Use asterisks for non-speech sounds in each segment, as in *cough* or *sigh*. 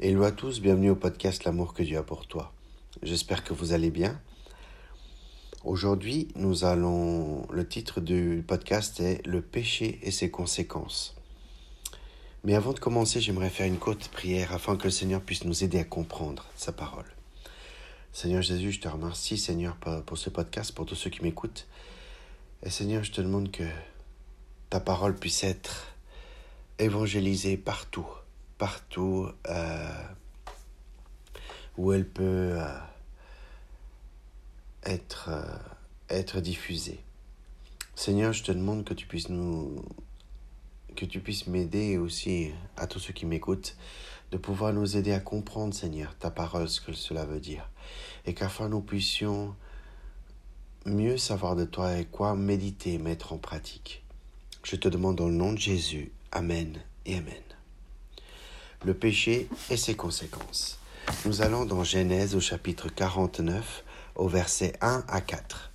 Hello à tous, bienvenue au podcast L'amour que Dieu a pour toi. J'espère que vous allez bien. Aujourd'hui, nous allons. Le titre du podcast est Le péché et ses conséquences. Mais avant de commencer, j'aimerais faire une courte prière afin que le Seigneur puisse nous aider à comprendre sa parole. Seigneur Jésus, je te remercie, Seigneur, pour ce podcast, pour tous ceux qui m'écoutent. Et Seigneur, je te demande que ta parole puisse être évangélisée partout partout euh, où elle peut euh, être, euh, être diffusée. Seigneur, je te demande que tu puisses nous que tu puisses m'aider aussi à tous ceux qui m'écoutent de pouvoir nous aider à comprendre, Seigneur, ta parole, ce que cela veut dire. Et qu'afin nous puissions mieux savoir de toi et quoi méditer, mettre en pratique. Je te demande dans le nom de Jésus. Amen et Amen le péché et ses conséquences. Nous allons dans Genèse au chapitre 49 au verset 1 à 4.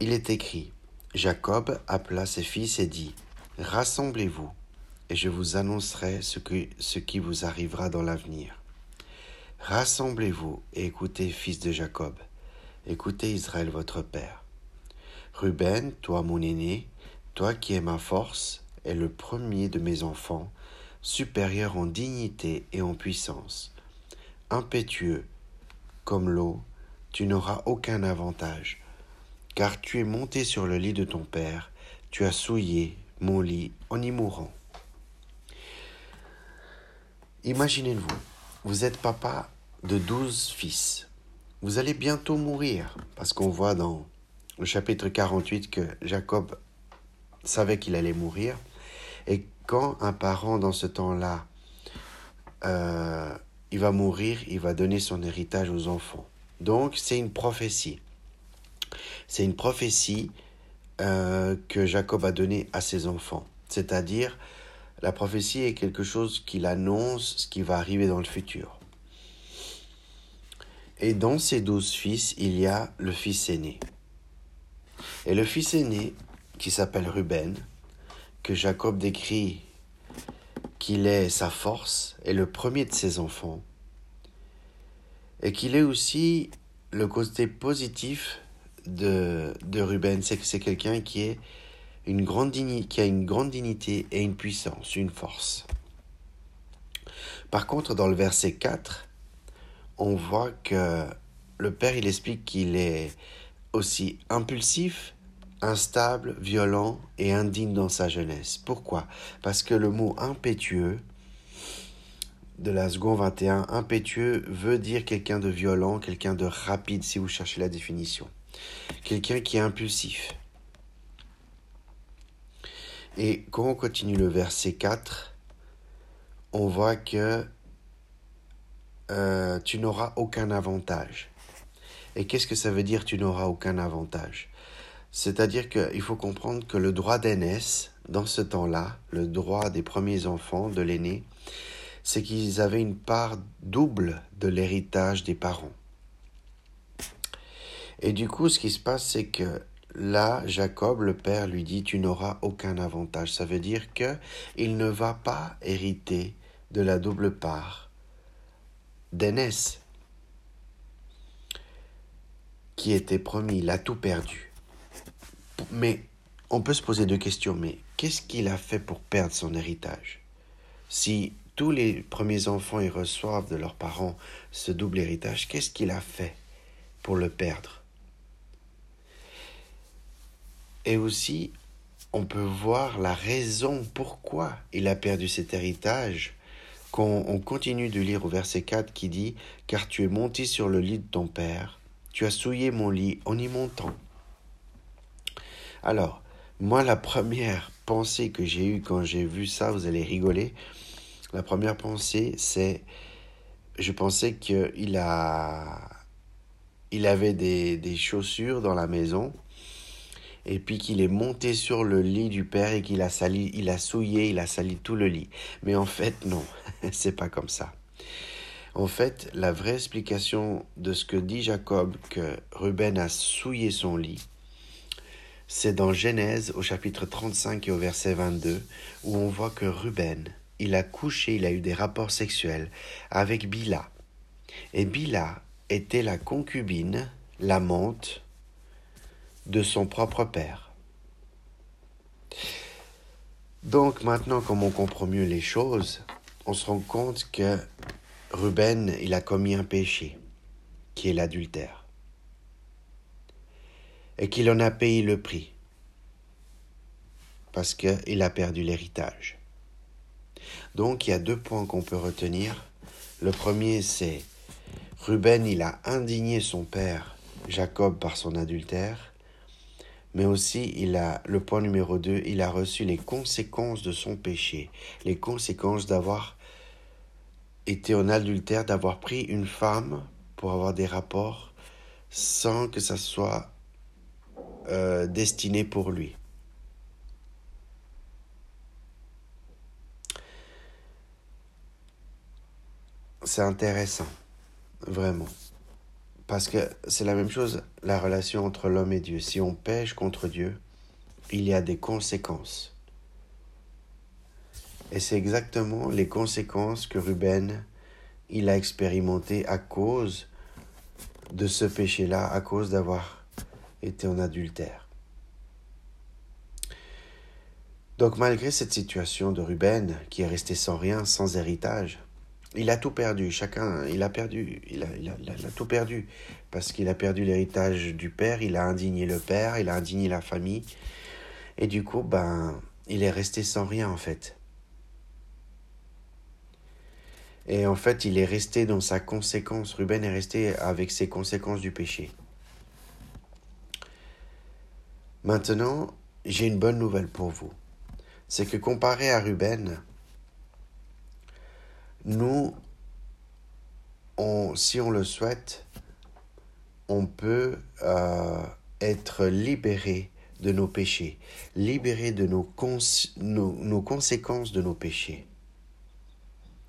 Il est écrit, Jacob appela ses fils et dit, Rassemblez-vous, et je vous annoncerai ce, ce qui vous arrivera dans l'avenir. Rassemblez-vous et écoutez, fils de Jacob, écoutez Israël votre père. Ruben, toi mon aîné, toi qui es ma force, est le premier de mes enfants, supérieur en dignité et en puissance. Impétueux comme l'eau, tu n'auras aucun avantage, car tu es monté sur le lit de ton père, tu as souillé mon lit en y mourant. Imaginez-vous, vous êtes papa de douze fils. Vous allez bientôt mourir, parce qu'on voit dans le chapitre 48 que Jacob savait qu'il allait mourir. Et quand un parent dans ce temps-là, euh, il va mourir, il va donner son héritage aux enfants. Donc c'est une prophétie. C'est une prophétie euh, que Jacob a donnée à ses enfants. C'est-à-dire, la prophétie est quelque chose qu'il annonce ce qui va arriver dans le futur. Et dans ces douze fils, il y a le fils aîné. Et le fils aîné, qui s'appelle Ruben, Jacob décrit qu'il est sa force et le premier de ses enfants, et qu'il est aussi le côté positif de, de Ruben, c'est que c'est quelqu'un qui, est une grande qui a une grande dignité et une puissance, une force. Par contre, dans le verset 4, on voit que le Père, il explique qu'il est aussi impulsif, instable, violent et indigne dans sa jeunesse. Pourquoi? Parce que le mot impétueux de la seconde 21, impétueux veut dire quelqu'un de violent, quelqu'un de rapide si vous cherchez la définition. Quelqu'un qui est impulsif. Et quand on continue le verset 4, on voit que euh, tu n'auras aucun avantage. Et qu'est-ce que ça veut dire tu n'auras aucun avantage? C'est-à-dire qu'il faut comprendre que le droit d'aînesse, dans ce temps-là, le droit des premiers enfants, de l'aîné, c'est qu'ils avaient une part double de l'héritage des parents. Et du coup, ce qui se passe, c'est que là, Jacob, le père, lui dit Tu n'auras aucun avantage. Ça veut dire qu'il ne va pas hériter de la double part d'aînesse qui était promis. Il a tout perdu. Mais on peut se poser deux questions. Mais qu'est-ce qu'il a fait pour perdre son héritage? Si tous les premiers enfants y reçoivent de leurs parents ce double héritage, qu'est-ce qu'il a fait pour le perdre? Et aussi, on peut voir la raison pourquoi il a perdu cet héritage quand on continue de lire au verset 4 qui dit Car tu es monté sur le lit de ton père, tu as souillé mon lit en y montant. Alors, moi, la première pensée que j'ai eue quand j'ai vu ça, vous allez rigoler. La première pensée, c'est, je pensais qu'il a, avait des, des chaussures dans la maison et puis qu'il est monté sur le lit du père et qu'il a sali, il a souillé, il a sali tout le lit. Mais en fait, non, *laughs* c'est pas comme ça. En fait, la vraie explication de ce que dit Jacob, que Ruben a souillé son lit, c'est dans Genèse au chapitre 35 et au verset 22 où on voit que Ruben il a couché, il a eu des rapports sexuels avec Bila. Et Bila était la concubine, l'amante de son propre père. Donc maintenant, comme on comprend mieux les choses, on se rend compte que Ruben, il a commis un péché, qui est l'adultère, et qu'il en a payé le prix, parce qu'il a perdu l'héritage. Donc il y a deux points qu'on peut retenir. Le premier, c'est Ruben, il a indigné son père, Jacob, par son adultère, mais aussi il a le point numéro 2, il a reçu les conséquences de son péché, les conséquences d'avoir été en adultère, d'avoir pris une femme pour avoir des rapports sans que ça soit euh, destiné pour lui. C'est intéressant, vraiment. Parce que c'est la même chose, la relation entre l'homme et Dieu. Si on pêche contre Dieu, il y a des conséquences. Et c'est exactement les conséquences que Ruben, il a expérimenté à cause de ce péché-là, à cause d'avoir été en adultère. Donc malgré cette situation de Ruben, qui est resté sans rien, sans héritage, il a tout perdu, chacun, il a perdu, il a tout perdu, parce qu'il a perdu l'héritage du père, il a indigné le père, il a indigné la famille, et du coup, ben, il est resté sans rien en fait. Et en fait, il est resté dans sa conséquence, Ruben est resté avec ses conséquences du péché. Maintenant, j'ai une bonne nouvelle pour vous. C'est que comparé à Ruben, nous, si on le souhaite, on peut euh, être libéré de nos péchés, libéré de nos, conséquences de nos péchés.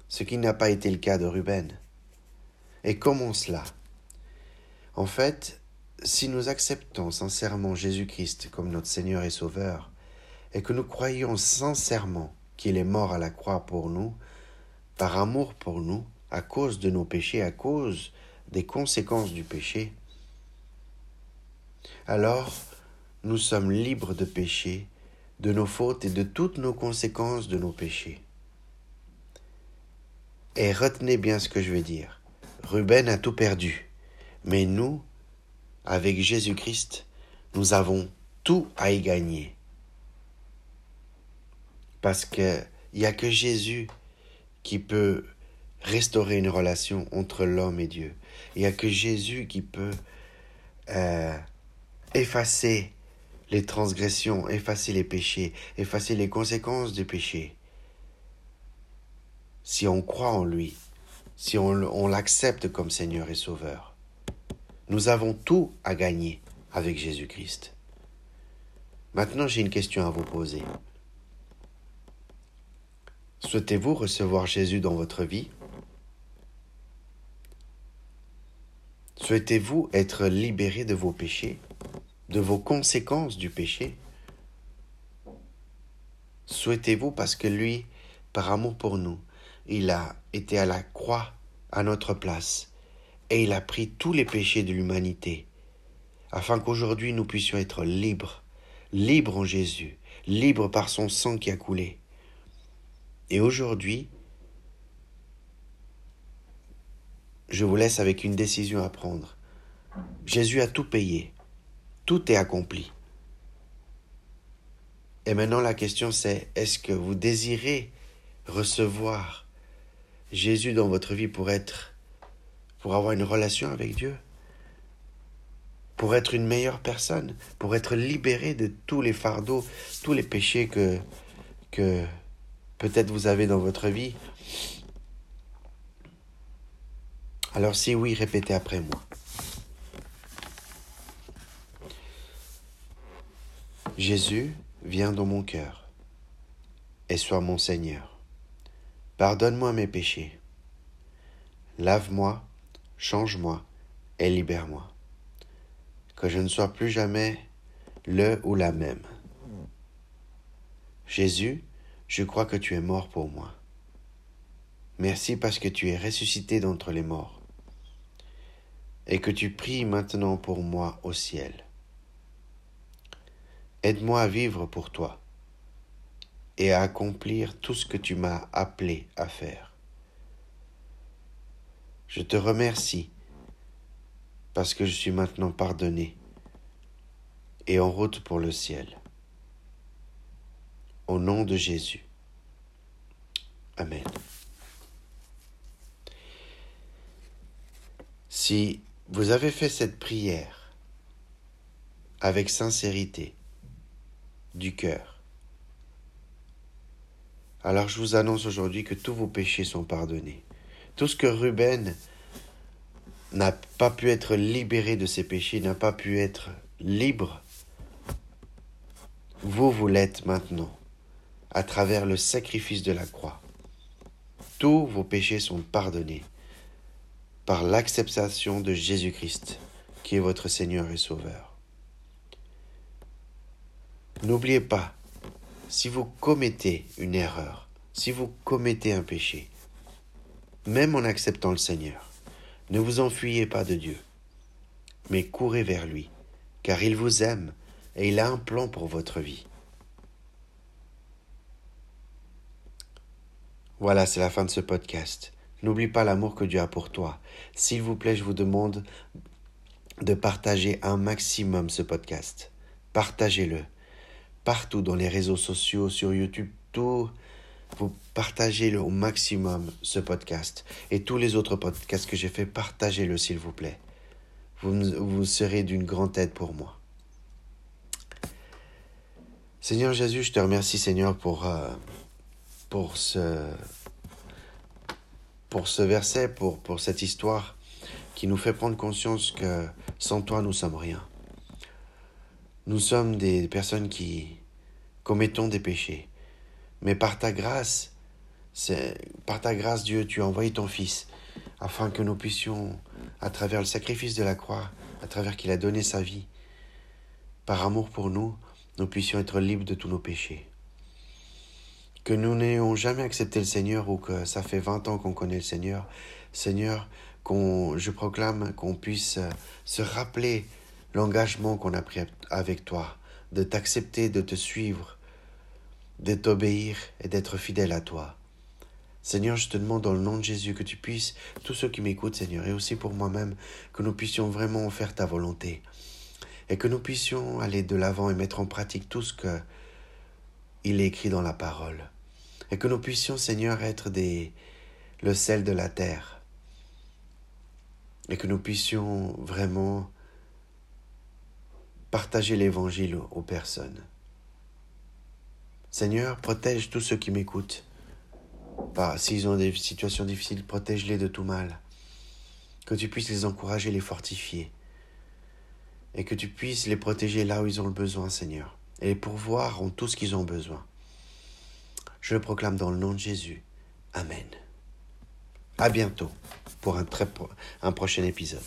Ce qui n'a pas été le cas de Ruben. Et comment cela? En fait, si nous acceptons sincèrement Jésus-Christ comme notre Seigneur et Sauveur, et que nous croyons sincèrement qu'il est mort à la croix pour nous, par amour pour nous, à cause de nos péchés, à cause des conséquences du péché, alors nous sommes libres de péché, de nos fautes et de toutes nos conséquences de nos péchés. Et retenez bien ce que je vais dire. Ruben a tout perdu, mais nous, avec Jésus-Christ, nous avons tout à y gagner. Parce qu'il n'y a que Jésus qui peut restaurer une relation entre l'homme et Dieu. Il n'y a que Jésus qui peut euh, effacer les transgressions, effacer les péchés, effacer les conséquences du péché. Si on croit en lui, si on, on l'accepte comme Seigneur et Sauveur, nous avons tout à gagner avec Jésus-Christ. Maintenant, j'ai une question à vous poser. Souhaitez-vous recevoir Jésus dans votre vie? Souhaitez-vous être libéré de vos péchés, de vos conséquences du péché? Souhaitez-vous parce que lui, par amour pour nous, il a été à la croix à notre place et il a pris tous les péchés de l'humanité afin qu'aujourd'hui nous puissions être libres, libres en Jésus, libres par son sang qui a coulé. Et aujourd'hui, je vous laisse avec une décision à prendre. Jésus a tout payé. Tout est accompli. Et maintenant la question c'est, est-ce que vous désirez recevoir Jésus dans votre vie pour être, pour avoir une relation avec Dieu Pour être une meilleure personne Pour être libéré de tous les fardeaux, tous les péchés que, que peut-être vous avez dans votre vie. Alors si oui, répétez après moi. Jésus, viens dans mon cœur et sois mon Seigneur. Pardonne-moi mes péchés. Lave-moi, change-moi et libère-moi. Que je ne sois plus jamais le ou la même. Jésus, je crois que tu es mort pour moi. Merci parce que tu es ressuscité d'entre les morts et que tu pries maintenant pour moi au ciel. Aide-moi à vivre pour toi et à accomplir tout ce que tu m'as appelé à faire. Je te remercie parce que je suis maintenant pardonné et en route pour le ciel. Au nom de Jésus. Amen. Si vous avez fait cette prière avec sincérité du cœur, alors je vous annonce aujourd'hui que tous vos péchés sont pardonnés. Tout ce que Ruben n'a pas pu être libéré de ses péchés, n'a pas pu être libre, vous, vous l'êtes maintenant, à travers le sacrifice de la croix. Tous vos péchés sont pardonnés par l'acceptation de Jésus-Christ, qui est votre Seigneur et Sauveur. N'oubliez pas, si vous commettez une erreur, si vous commettez un péché, même en acceptant le Seigneur, ne vous enfuyez pas de Dieu, mais courez vers lui, car il vous aime et il a un plan pour votre vie. Voilà, c'est la fin de ce podcast. N'oublie pas l'amour que Dieu a pour toi. S'il vous plaît, je vous demande de partager un maximum ce podcast. Partagez-le. Partout dans les réseaux sociaux, sur YouTube, tout. Vous partagez-le au maximum, ce podcast. Et tous les autres podcasts que j'ai fait, partagez-le, s'il vous plaît. Vous, vous serez d'une grande aide pour moi. Seigneur Jésus, je te remercie, Seigneur, pour, euh, pour, ce, pour ce verset, pour, pour cette histoire qui nous fait prendre conscience que sans toi, nous sommes rien. Nous sommes des personnes qui commettons des péchés. Mais par ta grâce, c'est par ta grâce, Dieu, tu as envoyé ton Fils afin que nous puissions, à travers le sacrifice de la croix, à travers qu'il a donné sa vie, par amour pour nous, nous puissions être libres de tous nos péchés. Que nous n'ayons jamais accepté le Seigneur ou que ça fait 20 ans qu'on connaît le Seigneur, Seigneur, qu'on, je proclame qu'on puisse se rappeler l'engagement qu'on a pris avec toi, de t'accepter, de te suivre, de t'obéir et d'être fidèle à toi. Seigneur, je te demande dans le nom de Jésus que tu puisses, tous ceux qui m'écoutent, Seigneur, et aussi pour moi-même, que nous puissions vraiment faire ta volonté et que nous puissions aller de l'avant et mettre en pratique tout ce que il est écrit dans la parole. Et que nous puissions, Seigneur, être des, le sel de la terre. Et que nous puissions vraiment partager l'évangile aux personnes. Seigneur, protège tous ceux qui m'écoutent. S'ils ont des situations difficiles, protège-les de tout mal. Que tu puisses les encourager, les fortifier et que tu puisses les protéger là où ils ont le besoin, Seigneur, et les pourvoir en tout ce qu'ils ont besoin. Je le proclame dans le nom de Jésus. Amen. À bientôt pour un, très, un prochain épisode.